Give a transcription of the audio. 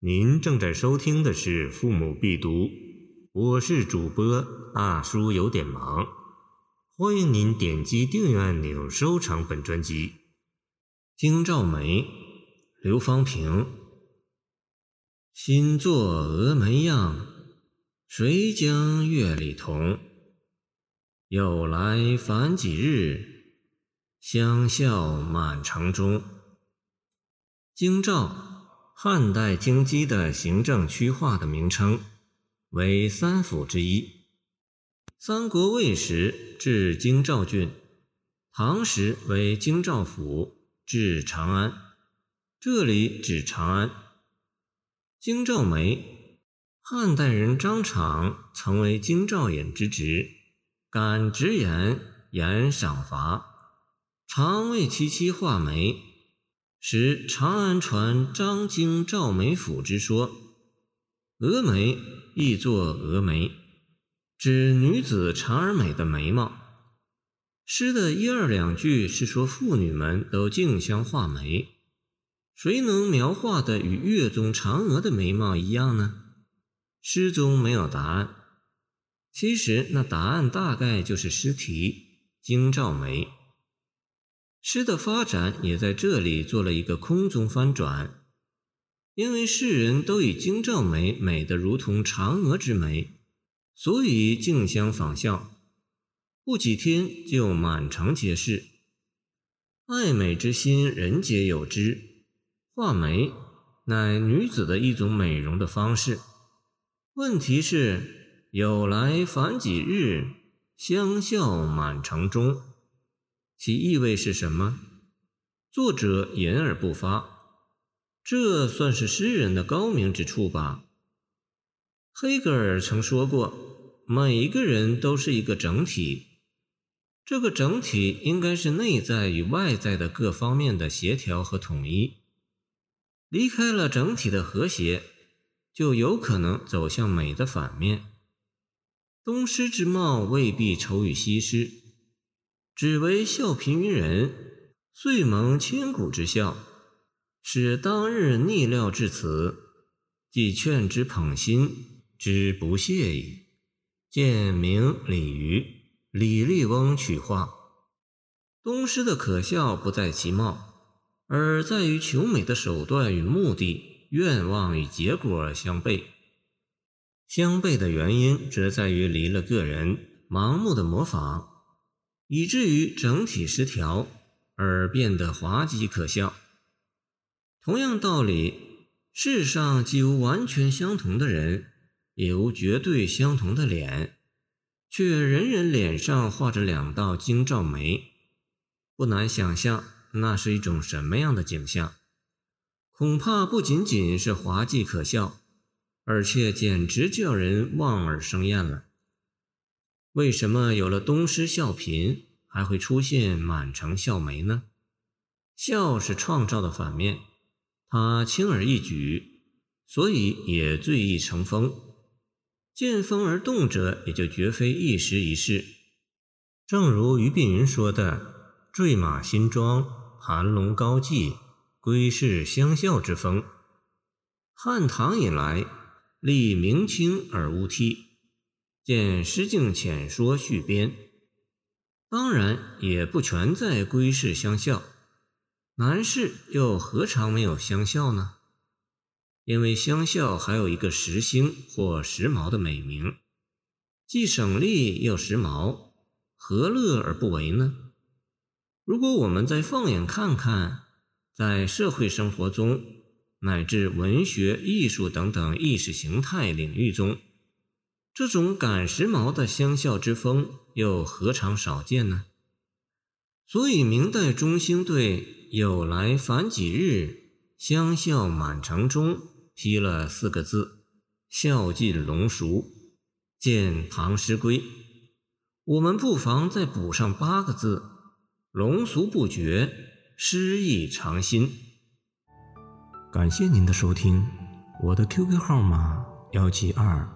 您正在收听的是《父母必读》，我是主播大叔，有点忙。欢迎您点击订阅按钮，收藏本专辑。京兆梅，刘方平。新作峨眉样，谁将月里同？有来烦几日，相笑满城中。京兆。汉代京畿的行政区划的名称为三府之一。三国魏时置京兆郡，唐时为京兆府，置长安。这里指长安。京兆梅，汉代人张敞曾为京兆尹之职，敢直言言赏罚，常为其妻画眉。使长安传张京赵梅府之说，峨眉亦作峨眉，指女子长而美的眉毛。诗的一二两句是说妇女们都竞相画眉，谁能描画的与月中嫦娥的眉毛一样呢？诗中没有答案。其实那答案大概就是诗题京兆梅。诗的发展也在这里做了一个空中翻转，因为世人都以京兆美美得如同嫦娥之美，所以竞相仿效。不几天就满城皆是。爱美之心，人皆有之。画眉乃女子的一种美容的方式。问题是有来烦几日，相笑满城中。其意味是什么？作者言而不发，这算是诗人的高明之处吧。黑格尔曾说过，每一个人都是一个整体，这个整体应该是内在与外在的各方面的协调和统一。离开了整体的和谐，就有可能走向美的反面。东施之貌未必丑于西施。只为笑贫于人，遂蒙千古之笑。使当日逆料至此，既劝之捧心，之不屑矣。见明李渔，李笠翁取画。东施的可笑不在其貌，而在于求美的手段与目的、愿望与结果相悖。相悖的原因，则在于离了个人，盲目的模仿。以至于整体失调而变得滑稽可笑。同样道理，世上既无完全相同的人，也无绝对相同的脸，却人人脸上画着两道京兆眉，不难想象那是一种什么样的景象。恐怕不仅仅是滑稽可笑，而且简直叫人望而生厌了。为什么有了东施效颦，还会出现满城笑眉呢？笑是创造的反面，它轻而易举，所以也最易成风。见风而动者，也就绝非一时一事。正如俞碧云说的：“坠马新装，盘龙高髻，归是相笑之风。”汉唐以来，立明清而无替。见《诗境浅说续编》，当然也不全在归世相笑，男士又何尝没有相笑呢？因为相笑还有一个时兴或时髦的美名，既省力又时髦，何乐而不为呢？如果我们再放眼看看，在社会生活中，乃至文学、艺术等等意识形态领域中，这种赶时髦的相笑之风又何尝少见呢？所以明代中兴对“有来凡几日，相笑满城中”批了四个字：“笑尽龙熟”。见《唐诗归》。我们不妨再补上八个字：“龙俗不绝，诗意长新”。感谢您的收听，我的 QQ 号码幺七二。